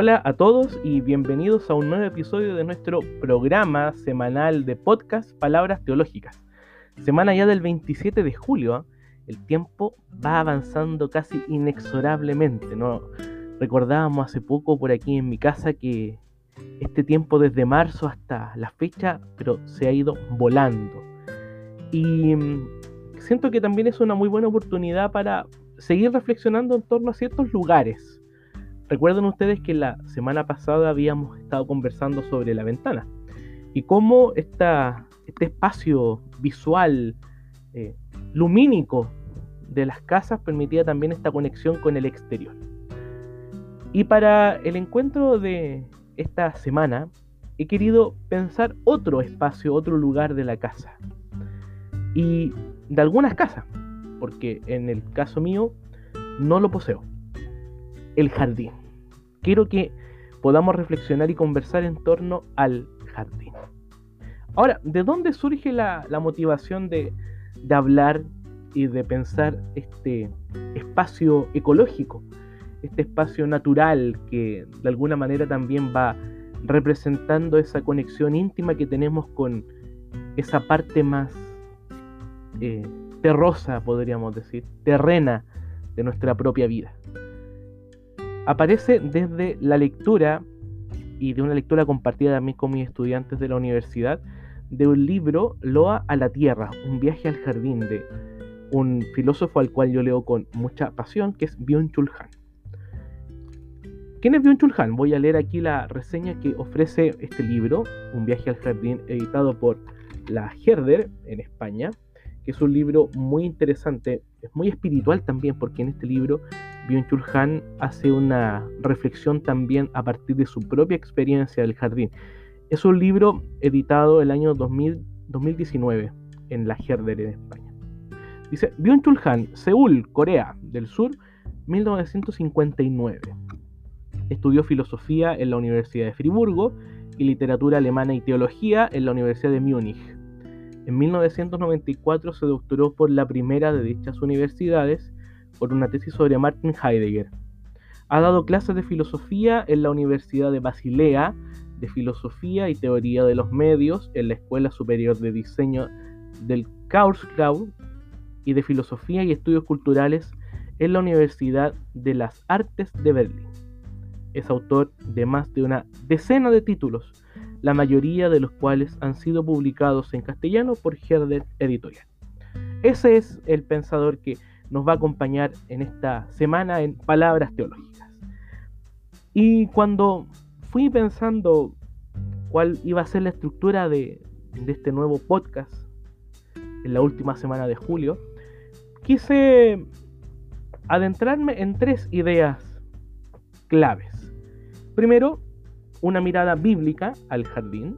Hola a todos y bienvenidos a un nuevo episodio de nuestro programa semanal de podcast Palabras Teológicas. Semana ya del 27 de julio, ¿ah? el tiempo va avanzando casi inexorablemente. Recordábamos hace poco por aquí en mi casa que este tiempo desde marzo hasta la fecha, pero se ha ido volando. Y mm, siento que también es una muy buena oportunidad para seguir reflexionando en torno a ciertos lugares Recuerden ustedes que la semana pasada habíamos estado conversando sobre la ventana y cómo este espacio visual, eh, lumínico de las casas permitía también esta conexión con el exterior. Y para el encuentro de esta semana he querido pensar otro espacio, otro lugar de la casa. Y de algunas casas, porque en el caso mío no lo poseo el jardín. Quiero que podamos reflexionar y conversar en torno al jardín. Ahora, ¿de dónde surge la, motivación de, de hablar y de pensar este espacio ecológico, este espacio natural que de alguna manera también va representando esa conexión íntima que tenemos con esa parte más eh, terrosa, podríamos decir, terrena de nuestra propia vida aparece desde la lectura y de una lectura compartida también con mis estudiantes de la universidad de un libro Loa a la Tierra, un viaje al jardín de un filósofo al cual yo leo con mucha pasión, que es Byung-Chul Han. ¿Quién es Byung-Chul Han? Voy a leer aquí la reseña que ofrece este libro, Un viaje al jardín, editado por la Herder en España, que es un libro muy interesante, es muy espiritual también, porque en este libro Byung-Chul Han hace una reflexión también a partir de su propia experiencia del jardín. Es un libro editado el año 2019 en la Herder en España. Dice Byung-Chul Han, Seúl, Corea del Sur, 1959. Estudió filosofía en la Universidad de Friburgo y literatura alemana y teología en la Universidad de Múnich. En 1994 se doctoró por la primera de dichas universidades por una tesis sobre Martin Heidegger. Ha dado clases de filosofía en la Universidad de Basilea, de filosofía y teoría de los medios en la Escuela Superior de Diseño del Karlsruhe y de filosofía y estudios culturales en la Universidad de las Artes de Berlín. Es autor de más de una decena de títulos, la mayoría de los cuales han sido publicados en castellano por Herder Editorial. Ese es el pensador que nos va a acompañar en esta semana en Palabras Teológicas. Y cuando fui pensando cuál iba a ser la estructura de, este nuevo podcast en la última semana de julio, quise adentrarme en tres ideas claves. Primero, una mirada bíblica al jardín.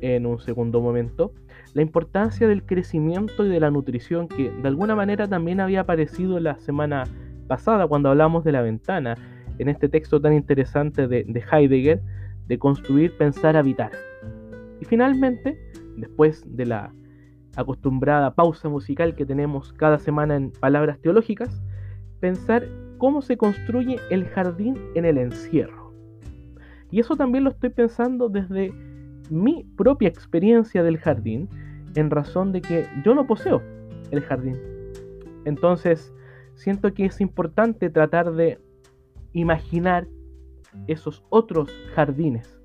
En un segundo momento, la importancia del crecimiento y de la nutrición que de alguna manera también había aparecido la semana pasada cuando hablamos de la ventana, en este texto tan interesante de, Heidegger, de construir, pensar, habitar. Y finalmente, después de la acostumbrada pausa musical que tenemos cada semana en palabras teológicas, pensar cómo se construye el jardín en el encierro. Y eso también lo estoy pensando desde mi propia experiencia del jardín en razón de que yo no poseo el jardín. Entonces, siento que es importante tratar de imaginar esos otros jardines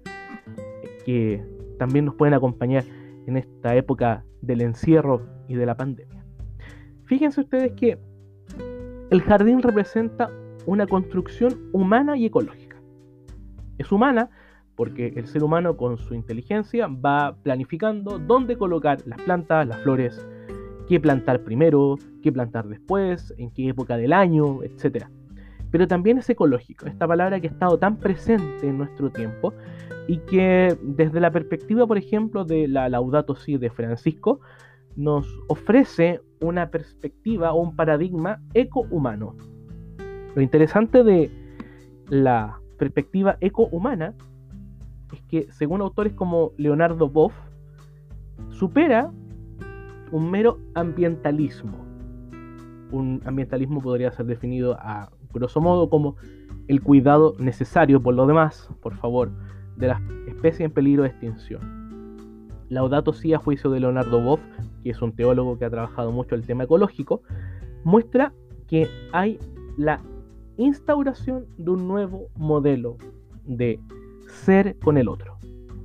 que también nos pueden acompañar en esta época del encierro y de la pandemia. Fíjense ustedes que el jardín representa una construcción humana y ecológica. Es humana porque el ser humano con su inteligencia va planificando dónde colocar las plantas, las flores, qué plantar primero, qué plantar después, en qué época del año, etc. Pero también es ecológico, esta palabra que ha estado tan presente en nuestro tiempo y que desde la perspectiva, por ejemplo, de la Laudato Si de Francisco, nos ofrece una perspectiva o un paradigma eco-humano. Lo interesante de la perspectiva eco-humana es que, según autores como Leonardo Boff, supera un mero ambientalismo. Un ambientalismo podría ser definido a grosso modo como el cuidado necesario por lo demás, por favor, de las especies en peligro de extinción. Laudato Si, a juicio de Leonardo Boff, que es un teólogo que ha trabajado mucho el tema ecológico, muestra que hay la instauración de un nuevo modelo de ser con el otro,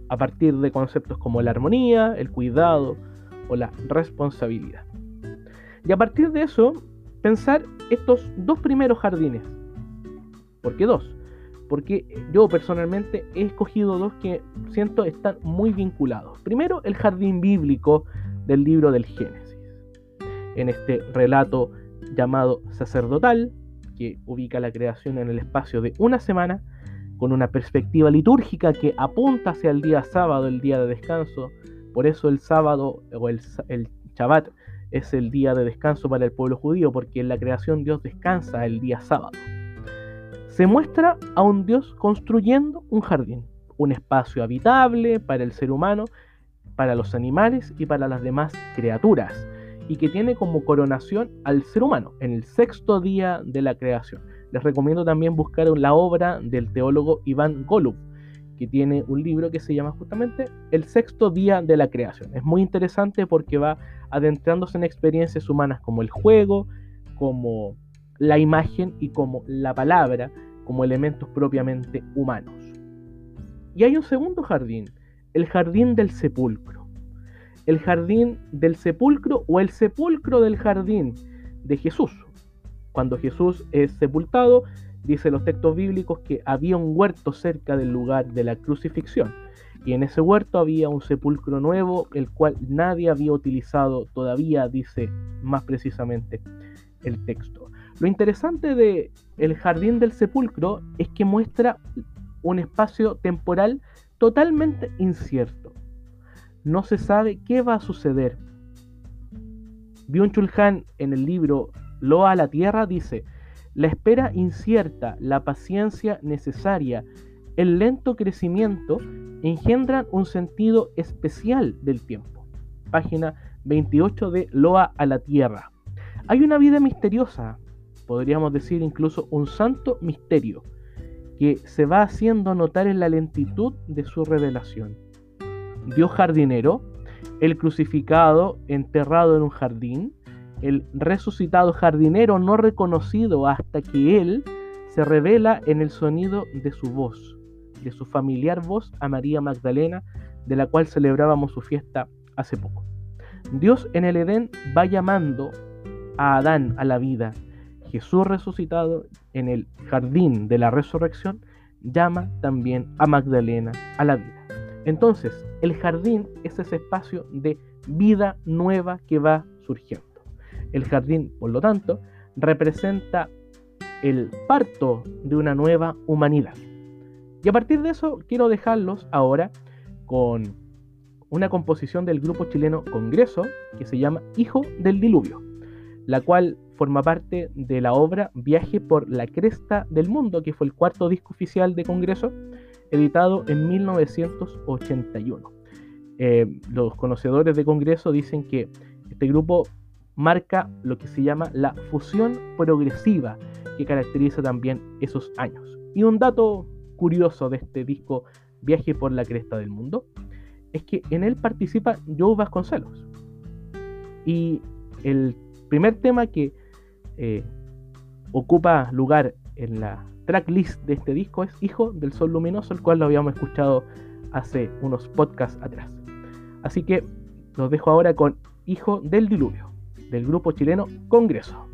a partir de conceptos como la armonía, el cuidado o la responsabilidad. Y a partir de eso, pensar estos dos primeros jardines. ¿Por qué dos? Porque yo personalmente he escogido dos que siento están muy vinculados. Primero, el jardín bíblico del libro del Génesis. En este relato llamado sacerdotal, que ubica la creación en el espacio de una semana, con una perspectiva litúrgica que apunta hacia el día sábado, el día de descanso. Por eso el sábado o el, el Shabbat es el día de descanso para el pueblo judío, porque en la creación Dios descansa el día sábado. Se muestra a un Dios construyendo un jardín, un espacio habitable para el ser humano, para los animales y para las demás criaturas, y que tiene como coronación al ser humano en el sexto día de la creación les recomiendo también buscar la obra del teólogo Iván Golub, que tiene un libro que se llama justamente El sexto día de la creación. Es muy interesante porque va adentrándose en experiencias humanas como el juego, como la imagen y como la palabra, como elementos propiamente humanos. Y hay un segundo jardín, el jardín del sepulcro. El jardín del sepulcro o el sepulcro del jardín de Jesús, cuando Jesús es sepultado, dice los textos bíblicos que había un huerto cerca del lugar de la crucifixión. Y en ese huerto había un sepulcro nuevo, el cual nadie había utilizado todavía, dice más precisamente el texto. Lo interesante de el jardín del sepulcro es que muestra un espacio temporal totalmente incierto. No se sabe qué va a suceder. Byung-Chul Han en el libro Loa a la tierra dice, la espera incierta, la paciencia necesaria, el lento crecimiento engendran un sentido especial del tiempo. Página 28 de Loa a la tierra. Hay una vida misteriosa, podríamos decir incluso un santo misterio, que se va haciendo notar en la lentitud de su revelación. Dios jardinero, el crucificado enterrado en un jardín, el resucitado jardinero no reconocido hasta que Él se revela en el sonido de su voz, de su familiar voz a María Magdalena, de la cual celebrábamos su fiesta hace poco. Dios en el Edén va llamando a Adán a la vida. Jesús resucitado en el jardín de la resurrección llama también a Magdalena a la vida. Entonces, el jardín es ese espacio de vida nueva que va surgiendo. El jardín, por lo tanto, representa el parto de una nueva humanidad. Y a partir de eso quiero dejarlos ahora con una composición del grupo chileno Congreso que se llama Hijo del Diluvio, la cual forma parte de la obra Viaje por la Cresta del Mundo, que fue el cuarto disco oficial de Congreso, editado en 1981. Eh, los conocedores de Congreso dicen que este grupo marca lo que se llama la fusión progresiva que caracteriza también esos años. Y un dato curioso de este disco Viaje por la Cresta del Mundo es que en él participa Joe Vasconcelos. Y el primer tema que eh, ocupa lugar en la tracklist de este disco es Hijo del Sol Luminoso, el cual lo habíamos escuchado hace unos podcasts atrás. Así que los dejo ahora con Hijo del Diluvio del grupo chileno Congreso.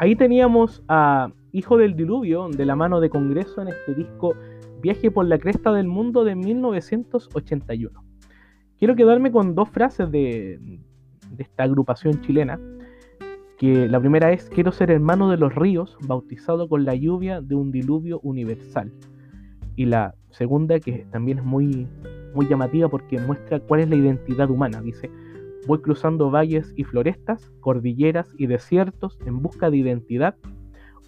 Ahí teníamos a Hijo del Diluvio de la mano de Congreso en este disco Viaje por la Cresta del Mundo de 1981. Quiero quedarme con dos frases de, de esta agrupación chilena. Que la primera es: Quiero ser hermano de los ríos, bautizado con la lluvia de un diluvio universal. Y la segunda, que también es muy, muy llamativa porque muestra cuál es la identidad humana. Dice: Voy cruzando valles y florestas, cordilleras y desiertos en busca de identidad.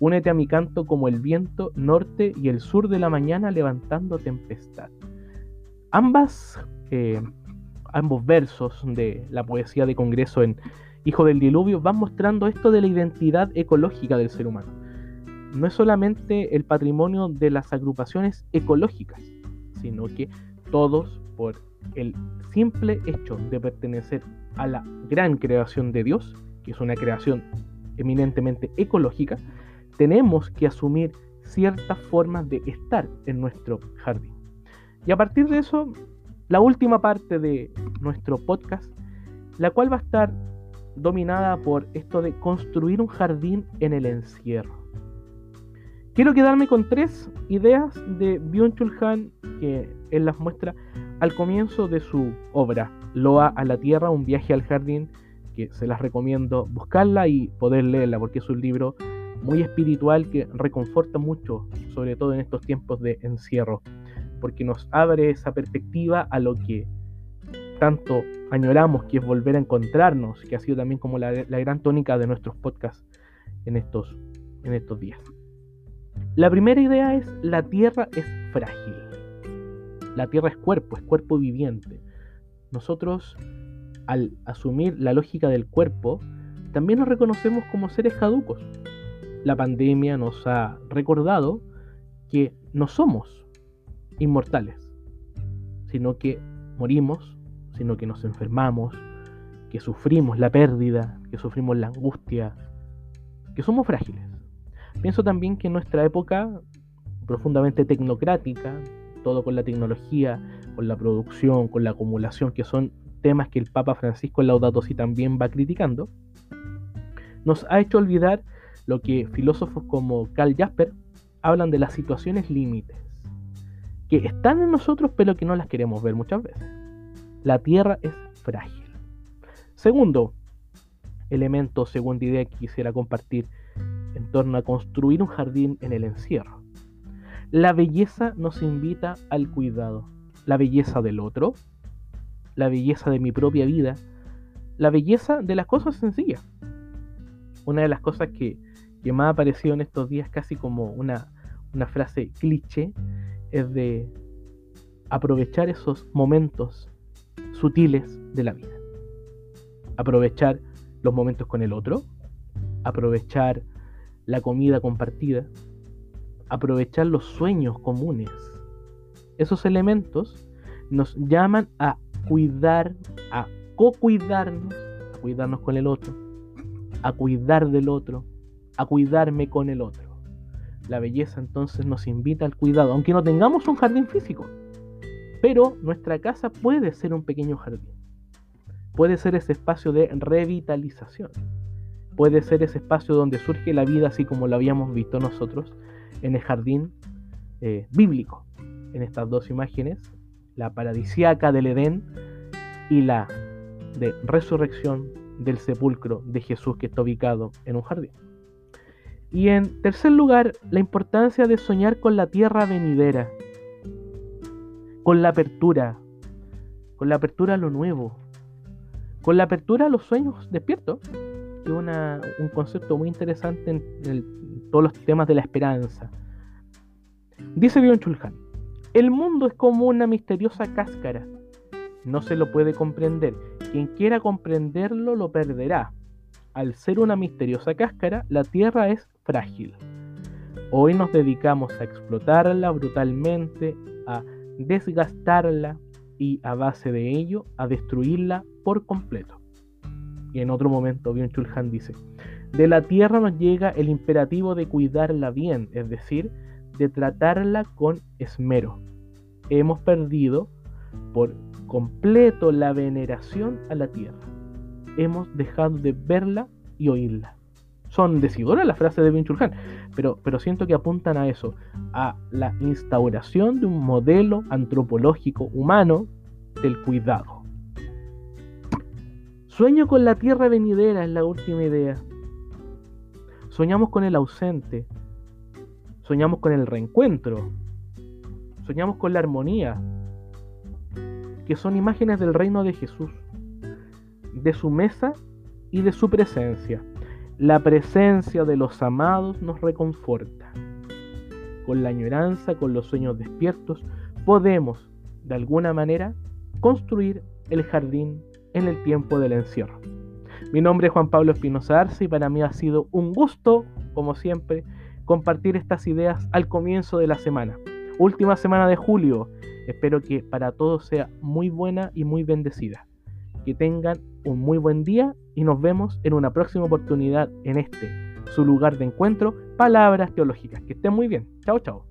Únete a mi canto como el viento norte y el sur de la mañana levantando tempestad. Ambas, eh, ambos versos de la poesía de Congreso en Hijo del Diluvio van mostrando esto de la identidad ecológica del ser humano. No es solamente el patrimonio de las agrupaciones ecológicas, sino que todos, por el simple hecho de pertenecer a la gran creación de Dios, que es una creación eminentemente ecológica, tenemos que asumir ciertas formas de estar en nuestro jardín. Y a partir de eso, la última parte de nuestro podcast, la cual va a estar dominada por esto de construir un jardín en el encierro. Quiero quedarme con tres ideas de Byung-Chul Han que él las muestra al comienzo de su obra, Loa a la Tierra, un viaje al jardín, que se las recomiendo buscarla y poder leerla, porque es un libro muy espiritual que reconforta mucho, sobre todo en estos tiempos de encierro, porque nos abre esa perspectiva a lo que tanto añoramos, que es volver a encontrarnos, que ha sido también como la, gran tónica de nuestros podcasts, en estos, en estos días. La primera idea es la tierra es frágil. La tierra es cuerpo, es cuerpo viviente. Nosotros, al asumir la lógica del cuerpo, también nos reconocemos como seres caducos. La pandemia nos ha recordado que no somos inmortales, sino que morimos, sino que nos enfermamos, que sufrimos la pérdida, que sufrimos la angustia, que somos frágiles. Pienso también que en nuestra época profundamente tecnocrática, todo con la tecnología, con la producción, con la acumulación, que son temas que el Papa Francisco Laudato Si también va criticando, nos ha hecho olvidar lo que filósofos como Karl Jasper hablan de las situaciones límites, que están en nosotros pero que no las queremos ver muchas veces. La tierra es frágil. Segundo elemento, segunda idea que quisiera compartir en torno a construir un jardín en el encierro. La belleza nos invita al cuidado. La belleza del otro, la belleza de mi propia vida, la belleza de las cosas sencillas. Una de las cosas que, que más ha aparecido en estos días casi como una, una frase cliché es de aprovechar esos momentos sutiles de la vida. Aprovechar los momentos con el otro, aprovechar la comida compartida, aprovechar los sueños comunes. Esos elementos nos llaman a cuidar, a co-cuidarnos, a cuidarnos con el otro, a cuidar del otro, a cuidarme con el otro. La belleza entonces nos invita al cuidado, aunque no tengamos un jardín físico. Pero nuestra casa puede ser un pequeño jardín. Puede ser ese espacio de revitalización. Puede ser ese espacio donde surge la vida así como lo habíamos visto nosotros en el jardín eh, bíblico. En estas dos imágenes, la paradisiaca del Edén y la de resurrección del sepulcro de Jesús que está ubicado en un jardín. Y en tercer lugar, la importancia de soñar con la tierra venidera, con la apertura, con la apertura a lo nuevo, con la apertura a los sueños despiertos, que es un concepto muy interesante en, todos los temas de la esperanza. Dice Bion Chulhan, el mundo es como una misteriosa cáscara, no se lo puede comprender, quien quiera comprenderlo lo perderá. Al ser una misteriosa cáscara, la tierra es frágil. Hoy nos dedicamos a explotarla brutalmente, a desgastarla y a base de ello a destruirla por completo. Y en otro momento, Bion Chulhan dice, de la tierra nos llega el imperativo de cuidarla bien, es decir, de tratarla con esmero. Hemos perdido por completo la veneración a la tierra. Hemos dejado de verla y oírla son decidoras las frases de Vinchulhan, pero, pero siento que apuntan a eso, a la instauración de un modelo antropológico humano del cuidado. Sueño con la tierra venidera es la última idea. Soñamos con el ausente, soñamos con el reencuentro, soñamos con la armonía, que son imágenes del reino de Jesús, de su mesa y de su presencia. La presencia de los amados nos reconforta. Con la añoranza, con los sueños despiertos, podemos, de alguna manera, construir el jardín en el tiempo del encierro. Mi nombre es Juan Pablo Espinosa Arce y para mí ha sido un gusto, como siempre, compartir estas ideas al comienzo de la semana. Última semana de julio. Espero que para todos sea muy buena y muy bendecida. Que tengan un muy buen día y nos vemos en una próxima oportunidad en este, su lugar de encuentro, Palabras Teológicas. Que estén muy bien. Chao, chao.